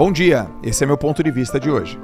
Bom dia, esse é meu ponto de vista de hoje.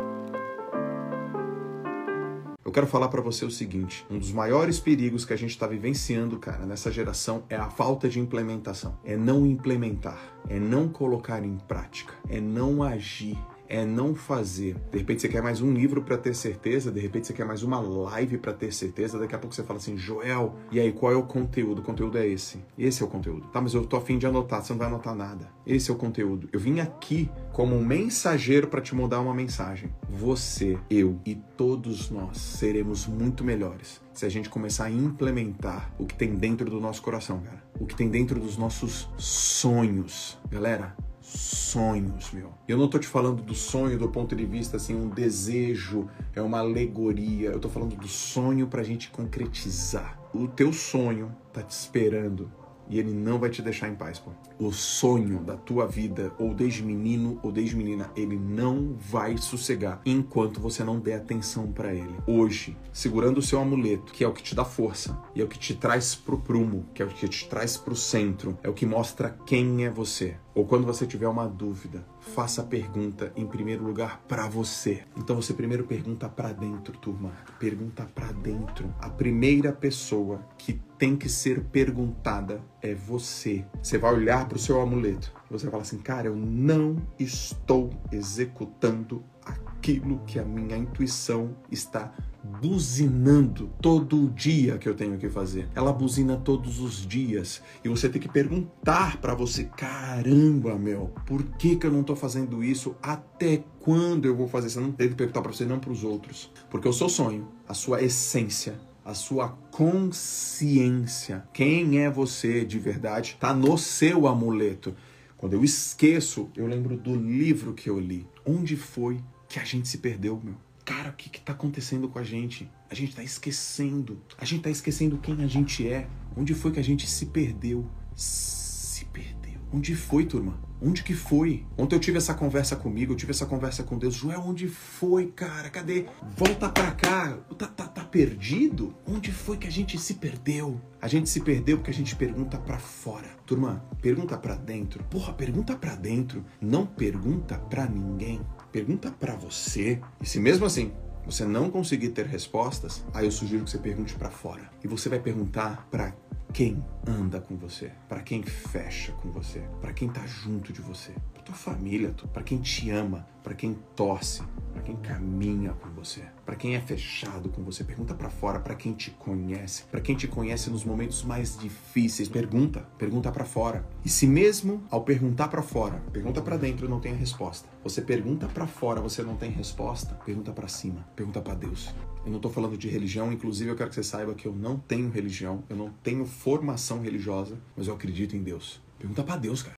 Eu quero falar para você o seguinte: um dos maiores perigos que a gente está vivenciando, cara, nessa geração é a falta de implementação. É não implementar, é não colocar em prática, é não agir, é não fazer. De repente você quer mais um livro para ter certeza, de repente você quer mais uma live para ter certeza, daqui a pouco você fala assim, Joel, e aí qual é o conteúdo? O conteúdo é esse. Esse é o conteúdo. Tá, mas eu tô afim de anotar, você não vai anotar nada. Esse é o conteúdo. Eu vim aqui como um mensageiro para te mudar uma mensagem. Você, eu e todos nós seremos muito melhores se a gente começar a implementar o que tem dentro do nosso coração, cara. O que tem dentro dos nossos sonhos. Galera, sonhos, meu. Eu não tô te falando do sonho do ponto de vista assim, um desejo, é uma alegoria. Eu tô falando do sonho pra gente concretizar. O teu sonho tá te esperando e ele não vai te deixar em paz, pô. O sonho da tua vida, ou desde menino ou desde menina, ele não vai sossegar enquanto você não der atenção para ele. Hoje, segurando o seu amuleto, que é o que te dá força, e é o que te traz pro prumo, que é o que te traz pro centro, é o que mostra quem é você. Ou quando você tiver uma dúvida, faça a pergunta em primeiro lugar para você. Então você primeiro pergunta para dentro, turma. Pergunta para dentro. A primeira pessoa que tem que ser perguntada é você. Você vai olhar para o seu amuleto você vai falar assim: "Cara, eu não estou executando aquilo que a minha intuição está buzinando todo dia que eu tenho que fazer. Ela buzina todos os dias e você tem que perguntar para você, caramba, meu, por que que eu não tô fazendo isso? Até quando eu vou fazer? Você não tem que perguntar para você, não para os outros, porque o seu sonho, a sua essência, a sua consciência, quem é você de verdade, está no seu amuleto. Quando eu esqueço, eu lembro do livro que eu li. Onde foi que a gente se perdeu, meu? Cara, o que que tá acontecendo com a gente? A gente tá esquecendo. A gente tá esquecendo quem a gente é. Onde foi que a gente se perdeu? Se perdeu. Onde foi, turma? Onde que foi? Ontem eu tive essa conversa comigo, eu tive essa conversa com Deus. Joel, onde foi, cara? Cadê? Volta pra cá. Tá, tá, tá perdido? Onde foi que a gente se perdeu? A gente se perdeu porque a gente pergunta para fora. Turma, pergunta para dentro. Porra, pergunta para dentro. Não pergunta para ninguém. Pergunta para você. E se mesmo assim você não conseguir ter respostas, aí eu sugiro que você pergunte para fora. E você vai perguntar para quem anda com você, para quem fecha com você, para quem tá junto de você, para tua família, para quem te ama, para quem torce, para quem caminha com você, para quem é fechado com você. Pergunta para fora, para quem te conhece, para quem te conhece nos momentos mais difíceis. Pergunta, pergunta para fora. E se mesmo ao perguntar para fora, pergunta para dentro não tem a resposta. Você pergunta para fora, você não tem resposta, pergunta para cima, pergunta para Deus. Eu não estou falando de religião, inclusive eu quero que você saiba que eu não tenho religião, eu não tenho formação religiosa, mas eu acredito em Deus. Pergunta para Deus, cara.